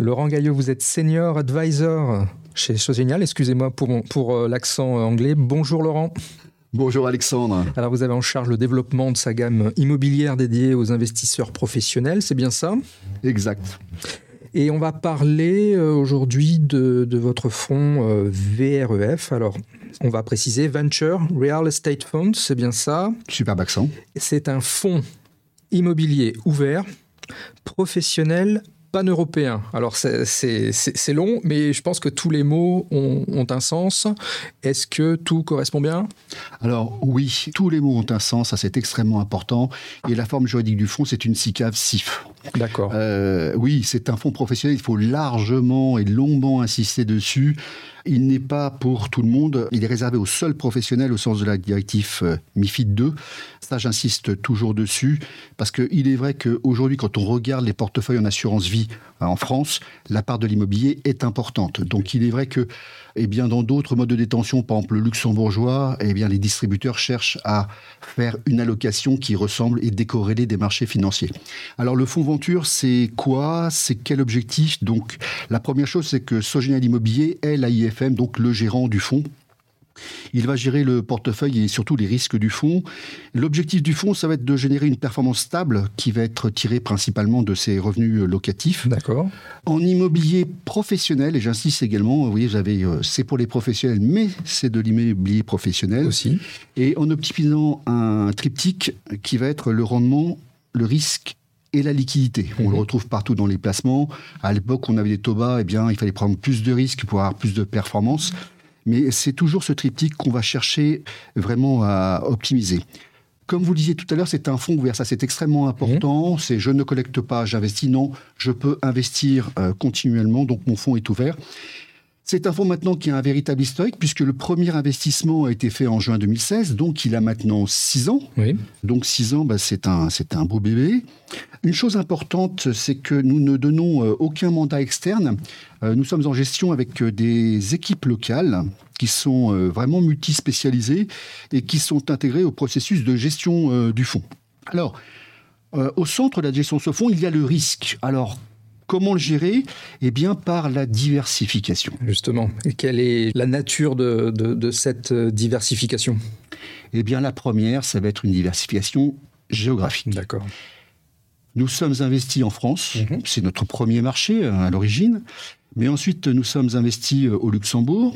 Laurent Gaillot, vous êtes senior advisor chez Chose Géniale. Excusez-moi pour, pour euh, l'accent anglais. Bonjour Laurent. Bonjour Alexandre. Alors vous avez en charge le développement de sa gamme immobilière dédiée aux investisseurs professionnels, c'est bien ça? Exact. Et on va parler euh, aujourd'hui de, votre fonds euh, VREF. Alors, on va préciser Venture Real Estate Fund, c'est bien ça? Super accent. C'est un fonds immobilier ouvert, professionnel, pan-européen. Alors c'est long, mais je pense que tous les mots ont, un sens. Est-ce que tout correspond bien? Alors oui, tous les mots ont un sens, ça c'est extrêmement important. Et la forme juridique du fonds, c'est une SICAV SIF. D'accord. Euh, oui, c'est un fonds professionnel, il faut largement et longuement insister dessus. Il n'est pas pour tout le monde, il est réservé aux seuls professionnels au sens de la directive euh, MIFID 2. Ça, j'insiste toujours dessus, parce qu'il est vrai qu'aujourd'hui, quand on regarde les portefeuilles en assurance vie euh, en France, la part de l'immobilier est importante. Donc il est vrai que eh bien, dans d'autres modes de détention, par exemple le luxembourgeois, eh bien, les distributeurs cherchent à faire une allocation qui ressemble et décorrélée des marchés financiers. Alors le fonds Venture, c'est quoi? C'est quel objectif? Donc la première chose, c'est que Sogénial Immobilier est l'AIFM, donc le gérant du fonds il va gérer le portefeuille et surtout les risques du fonds. L'objectif du fonds, ça va être de générer une performance stable qui va être tirée principalement de ses revenus locatifs. D'accord. En immobilier professionnel, et j'insiste également, vous voyez, vous avez, euh, c'est pour les professionnels, mais c'est de l'immobilier professionnel. Aussi. Et en optimisant un triptyque qui va être le rendement, le risque et la liquidité. On le mhm. retrouve partout dans les placements. À l'époque, on avait des taux bas, eh bien, il fallait prendre plus de risques pour avoir plus de performance. Mais c'est toujours ce triptyque qu'on va chercher vraiment à optimiser. Comme vous le disiez tout à l'heure, c'est un fonds ouvert. Ça, c'est extrêmement important. Mmh. C'est je ne collecte pas, j'investis. Non, je peux investir euh, continuellement. Donc, mon fonds est ouvert. C'est un fonds maintenant qui a un véritable historique, puisque le premier investissement a été fait en juin 2016, donc il a maintenant 6 ans. Donc 6 ans, bah, c'est un, un beau bébé. Une chose importante, c'est que nous ne donnons euh, aucun mandat externe. Euh, nous sommes en gestion avec euh, des équipes locales qui sont vraiment multispécialisées et qui sont intégrées au processus de gestion du fonds. Alors, au centre de la gestion de ce fonds, il y a le risque. Alors, Comment le gérer Eh bien, par la diversification. Justement. Et quelle est la nature de, cette diversification? Eh bien, la première, ça va être une diversification géographique. D'accord. Nous sommes investis en France, mhm. c'est notre premier marché euh, à l'origine, mais ensuite nous sommes investis euh, au Luxembourg,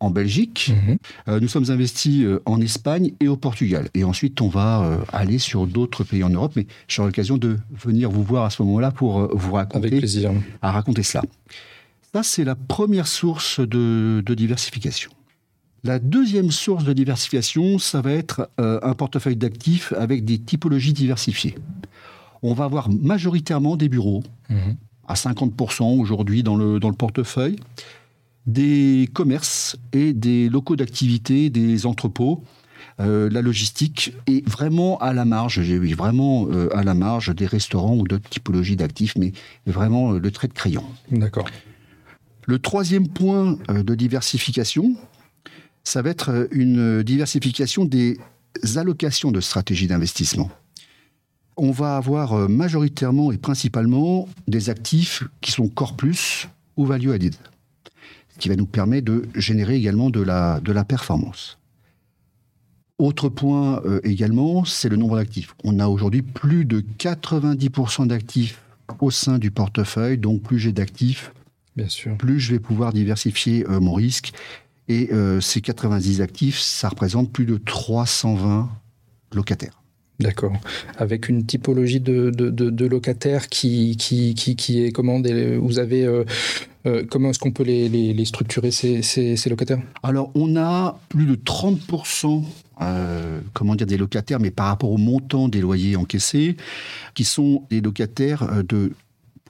en Belgique, mhm. euh, nous sommes investis euh, en Espagne et au Portugal. Et ensuite, on va euh, aller sur d'autres pays en Europe, mais j'aurai l'occasion de venir vous voir à ce moment-là pour vous raconter, Avec plaisir. à raconter cela. Ça, c'est la première source de, diversification. La deuxième source de diversification, ça va être un portefeuille d'actifs avec des typologies diversifiées. On va avoir majoritairement des bureaux, mhm. à 50% aujourd'hui dans le, dans le portefeuille des commerces et des locaux d'activité, des entrepôts. Euh, la logistique est vraiment à la marge, j'ai vu vraiment euh, à la marge des restaurants ou d'autres typologies d'actifs, mais vraiment euh, le trait de crayon. D'accord. Le troisième point de diversification, ça va être une diversification des allocations de stratégies d'investissement. On va avoir majoritairement et principalement des actifs qui sont core plus ou value added qui va nous permettre de générer également de la, de la performance. Autre point euh, également, c'est le nombre d'actifs. On a aujourd'hui plus de 90% d'actifs au sein du portefeuille, donc plus j'ai d'actifs, Bien sûr. plus je vais pouvoir diversifier euh, mon risque. Et euh, ces 90 actifs, ça représente plus de 320 locataires. D'accord. Avec une typologie de, locataires qui, est comment Vous avez. Euh, euh, comment est-ce qu'on peut les, structurer, ces, ces, locataires? Alors, on a plus de 30%. Euh, comment dire des locataires, mais par rapport au montant des loyers encaissés, qui sont des locataires de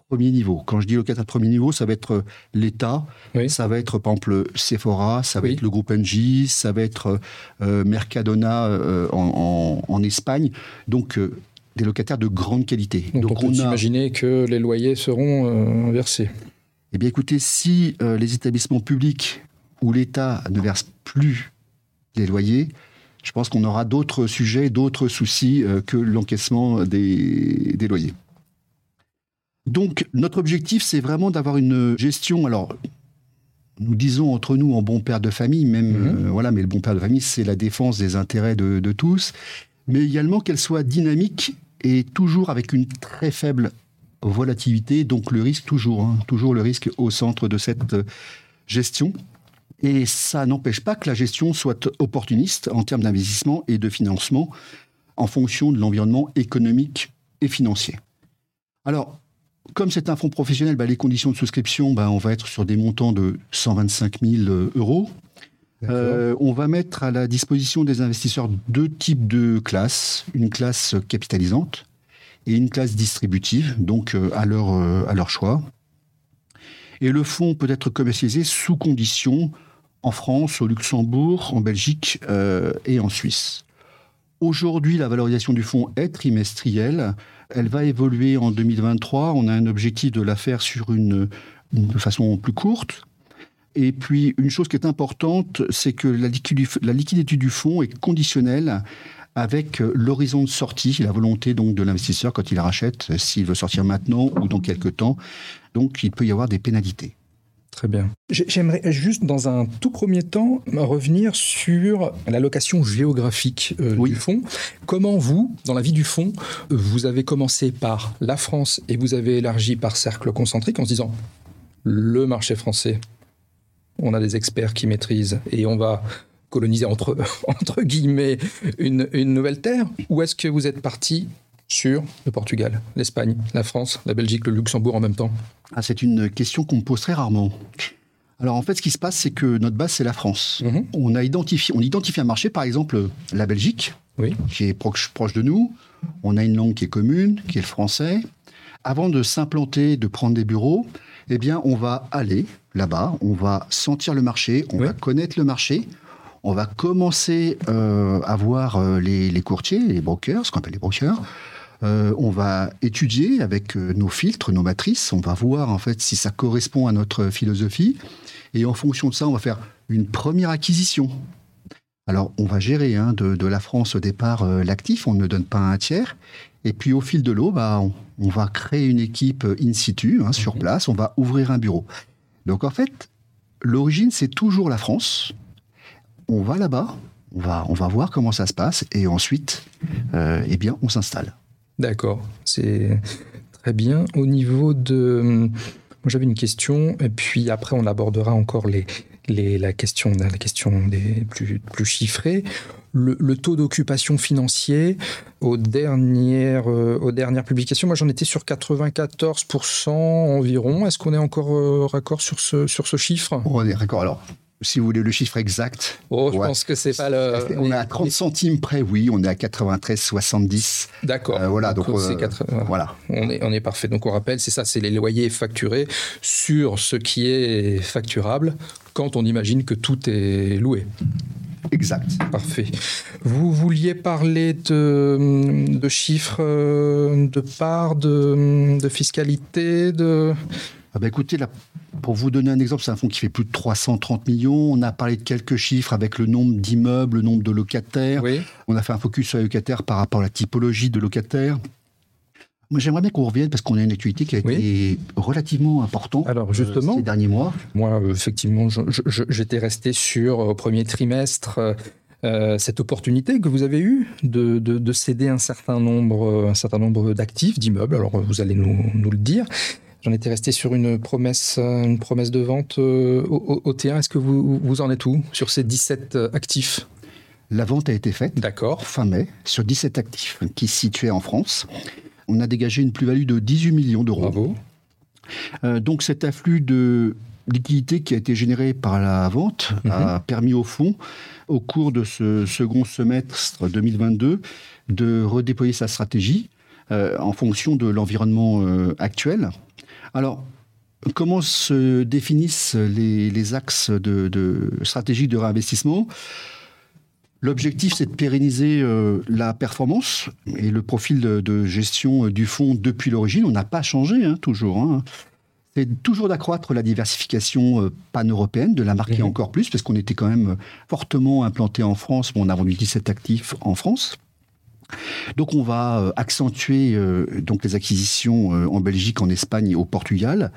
premier niveau. Quand je dis locataire de premier niveau, ça va être euh, l'État, ça va être par exemple Sephora, ça va être le groupe NJ, ça va être euh, Mercadona euh, en, Espagne. Donc des locataires de grande qualité. Donc, on peut imaginer que les loyers seront versés. Eh bien écoutez, si les établissements publics ou l'État ne versent plus les loyers, je pense qu'on aura d'autres sujets, d'autres soucis que l'encaissement des loyers. Donc, notre objectif, c'est vraiment d'avoir une gestion. Alors, nous disons entre nous en bon père de famille, même Mhm. euh, voilà, mais le bon père de famille, c'est la défense des intérêts de, de tous, mais également qu'elle soit dynamique et toujours avec une très faible volatilité, donc le risque toujours, hein, toujours le risque au centre de cette euh, gestion. Et ça n'empêche pas que la gestion soit opportuniste en termes d'investissement et de financement en fonction de l'environnement économique et financier. Alors, comme c'est un fonds professionnel, bah, les conditions de souscription, bah, on va être sur des montants de 125 000 euros. Euh, on va mettre à la disposition des investisseurs deux types de classes. Une classe capitalisante et une classe distributive, donc euh, à, leur, euh, à leur choix. Et le fonds peut être commercialisé sous conditions en France, au Luxembourg, en Belgique euh, et en Suisse. Aujourd'hui, la valorisation du fonds est trimestrielle. Elle va évoluer en 2023. On a un objectif de la faire sur une, façon plus courte. Et puis, une chose qui est importante, c'est que la liquidité du fonds est conditionnelle avec l'horizon de sortie, la volonté donc de l'investisseur quand il rachète, s'il veut sortir maintenant ou dans quelques temps. Donc, il peut y avoir des pénalités. Très bien. J'ai- J'aimerais juste, dans un tout premier temps, revenir sur l'allocation géographique euh, Oui. du fonds. Comment vous, dans la vie du fonds, vous avez commencé par la France et vous avez élargi par cercle concentrique en se disant le marché français, on a des experts qui maîtrisent et on va coloniser entre, entre guillemets une, une nouvelle terre? Ou est-ce que vous êtes parti sur le Portugal, l'Espagne, la France, la Belgique, le Luxembourg en même temps Ah, c'est une question qu'on me pose très rarement. Alors en fait, ce qui se passe, c'est que notre base, c'est la France. Mhm. On a identifié, on identifie un marché, par exemple la Belgique, Oui. qui est proche, proche de nous. On a une langue qui est commune, qui est le français. Avant de s'implanter, de prendre des bureaux, eh bien, on va aller là-bas, on va sentir le marché, on Oui. va connaître le marché, on va commencer euh, à voir euh, les, les courtiers, les brokers, ce qu'on appelle les brokers. Euh, on va étudier avec euh, nos filtres, nos matrices. On va voir en fait si ça correspond à notre philosophie. Et en fonction de ça, on va faire une première acquisition. Alors, on va gérer hein, de, de la France au départ euh, l'actif. On ne donne pas un tiers. Et puis, au fil de l'eau, bah, on, on va créer une équipe in situ, hein, sur Mhm. place. On va ouvrir un bureau. Donc, en fait, l'origine, c'est toujours la France. On va là-bas. On va, on va voir comment ça se passe. Et ensuite, euh, eh bien, on s'installe. D'accord, c'est très bien. Au niveau de... J'avais une question, et puis après, on abordera encore les, les, la, question, la question des plus, plus chiffrée. Le, taux d'occupation financier, aux dernières, euh, aux dernières publications, moi j'en étais sur 94% environ. Est-ce qu'on est encore euh, raccord sur ce, sur ce chiffre? On est d'accord. Alors, si vous voulez le chiffre exact, Oh, je Ouais. pense que c'est pas le. on est à 30 centimes près, oui. On est à 93,70. D'accord. Euh, voilà, donc, c'est euh, voilà. Voilà. On est, on est parfait. Donc on rappelle, c'est ça, c'est les loyers facturés sur ce qui est facturable quand on imagine que tout est loué. Exact. Parfait. Vous vouliez parler de, de chiffres, euh, de parts, de, de fiscalité, de... Ah bah écoutez, là, pour vous donner un exemple, c'est un fonds qui fait plus de 330 millions. On a parlé de quelques chiffres avec le nombre d'immeubles, le nombre de locataires. Oui. On a fait un focus sur les locataires par rapport à la typologie de locataires. Moi, j'aimerais bien qu'on revienne parce qu'on a une actualité qui a été relativement importante Alors euh, justement, ces derniers mois. Moi, euh, effectivement, j'étais resté sur, euh, au premier trimestre, euh, euh, cette opportunité que vous avez eue de, de- de céder un certain nombre, euh, un certain nombre d'actifs, d'immeubles. Alors, euh, vous allez nous, nous le dire. J'en étais resté sur une promesse, euh, une promesse de vente euh, au, au- au T1. Est-ce que vous, vous en êtes où sur ces 17 euh, actifs? La vente a été faite D'accord. fin mai sur 17 actifs qui se situaient en France. On a dégagé une plus-value de 18 millions d'euros. Bravo. Euh, donc cet afflux de liquidité qui a été généré par la vente Mhm. a permis au fonds, au cours de ce second semestre 2022, de redéployer sa stratégie euh, en fonction de l'environnement euh, actuel. Alors, comment se définissent les, les axes de, de stratégie de réinvestissement? L'objectif, c'est de pérenniser euh, la performance et le profil de, de gestion du fonds depuis l'origine. On n'a pas changé, hein, toujours. hein. C'est toujours d'accroître la diversification euh, pan-européenne, de la marquer Mhm. encore plus, parce qu'on était quand même fortement implanté en France. Bon, on a vendu 17 actifs en France. Donc on va accentuer donc les acquisitions en Belgique, en Espagne et au Portugal.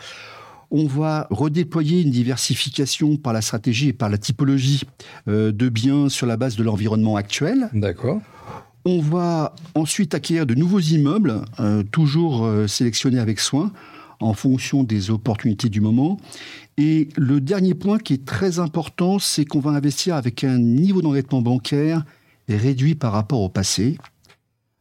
On va redéployer une diversification par la stratégie et par la typologie de biens sur la base de l'environnement actuel. D'accord. On va ensuite acquérir de nouveaux immeubles, toujours sélectionnés avec soin, en fonction des opportunités du moment. Et le dernier point qui est très important, c'est qu'on va investir avec un niveau d'endettement bancaire réduit par rapport au passé,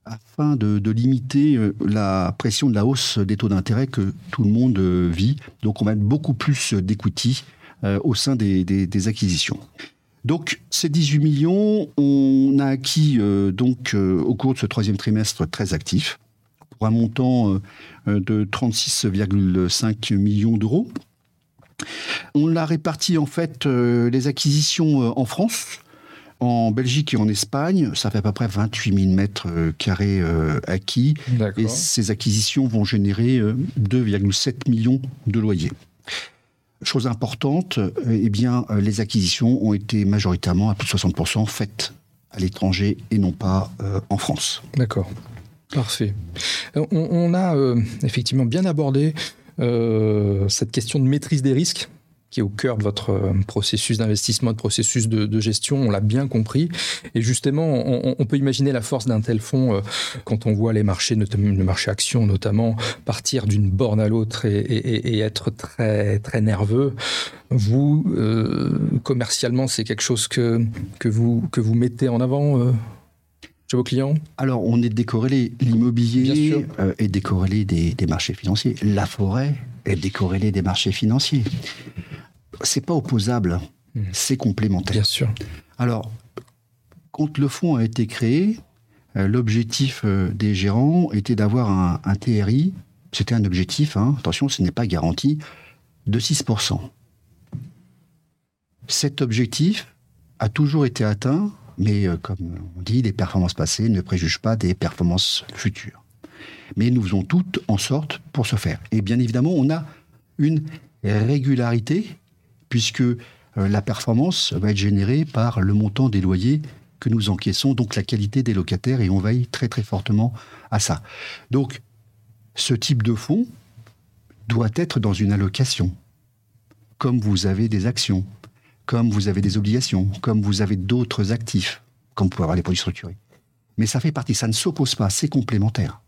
afin de, limiter euh, la pression de la hausse des taux d'intérêt que tout le monde euh, vit. Donc on va mettre beaucoup plus d'equity euh, au sein des, acquisitions. Donc ces 18 millions, on a acquis donc au cours de ce troisième trimestre très actif pour un montant de 36,5 millions d'euros. On l'a réparti en fait les acquisitions en France, en Belgique et en Espagne, ça fait à peu près 28 000 mètres euh, carrés euh, acquis. Et ces acquisitions vont générer 2,7 euh, millions de loyers. Chose importante, eh bien, les acquisitions ont été majoritairement, à plus de 60%, faites à l'étranger et non pas en France. D'accord. Parfait. On, a effectivement bien abordé cette question de maîtrise des risques qui est au cœur de votre euh, processus d'investissement, de processus de, gestion, on l'a bien compris. Et justement, on, peut imaginer la force d'un tel fonds euh, quand on voit les marchés, notamment le marché action notamment, partir d'une borne à l'autre et, être très, très nerveux. Vous, euh, commercialement, c'est quelque chose que, que, vous, que vous mettez en avant chez vos clients? Alors, on est décorrélé. L'immobilier est décorrélé des, des marchés financiers. La forêt est décorrélée des marchés financiers c'est pas opposable, hmm. c'est complémentaire. Bien sûr. Alors, quand le fonds a été créé, euh, l'objectif euh, des gérants était d'avoir un, TRI, c'était un objectif, hein, attention, ce n'est pas garanti, de 6%. Cet objectif a toujours été atteint, mais euh, comme on dit, les performances passées ne préjugent pas des performances futures. Mais nous faisons toutes en sorte pour ce faire. Et bien évidemment, on a une régularité puisque euh, la performance va être générée par le montant des loyers que nous encaissons, donc la qualité des locataires, et on veille très très fortement à ça. Donc, ce type de fonds doit être dans une allocation, comme vous avez des actions, comme vous avez des obligations, comme vous avez d'autres actifs, comme vous pouvez avoir les produits structurés. Mais ça fait partie, ça ne s'oppose pas, c'est complémentaire.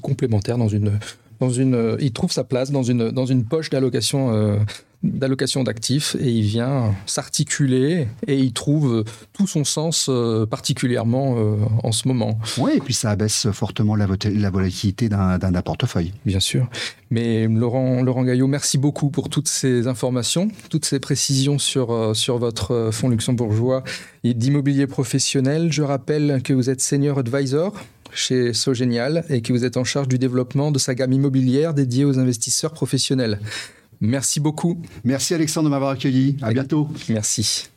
Complémentaire dans une, dans une, il trouve sa place dans une, dans une poche d'allocation euh, d'allocation d'actifs et il vient s'articuler et il trouve tout son sens euh, particulièrement euh, en ce moment. Oui, et puis ça abaisse fortement la, volatilité d'un portefeuille. Bien sûr. Mais Laurent, Laurent Gaillot, merci beaucoup pour toutes ces informations, toutes ces précisions sur, euh, sur votre fonds luxembourgeois d'immobilier professionnel. Je rappelle que vous êtes senior advisor chez Sogenial et que vous êtes en charge du développement de sa gamme immobilière dédiée aux investisseurs professionnels. Merci beaucoup. Merci Alexandre de m'avoir accueilli. À bientôt. Merci.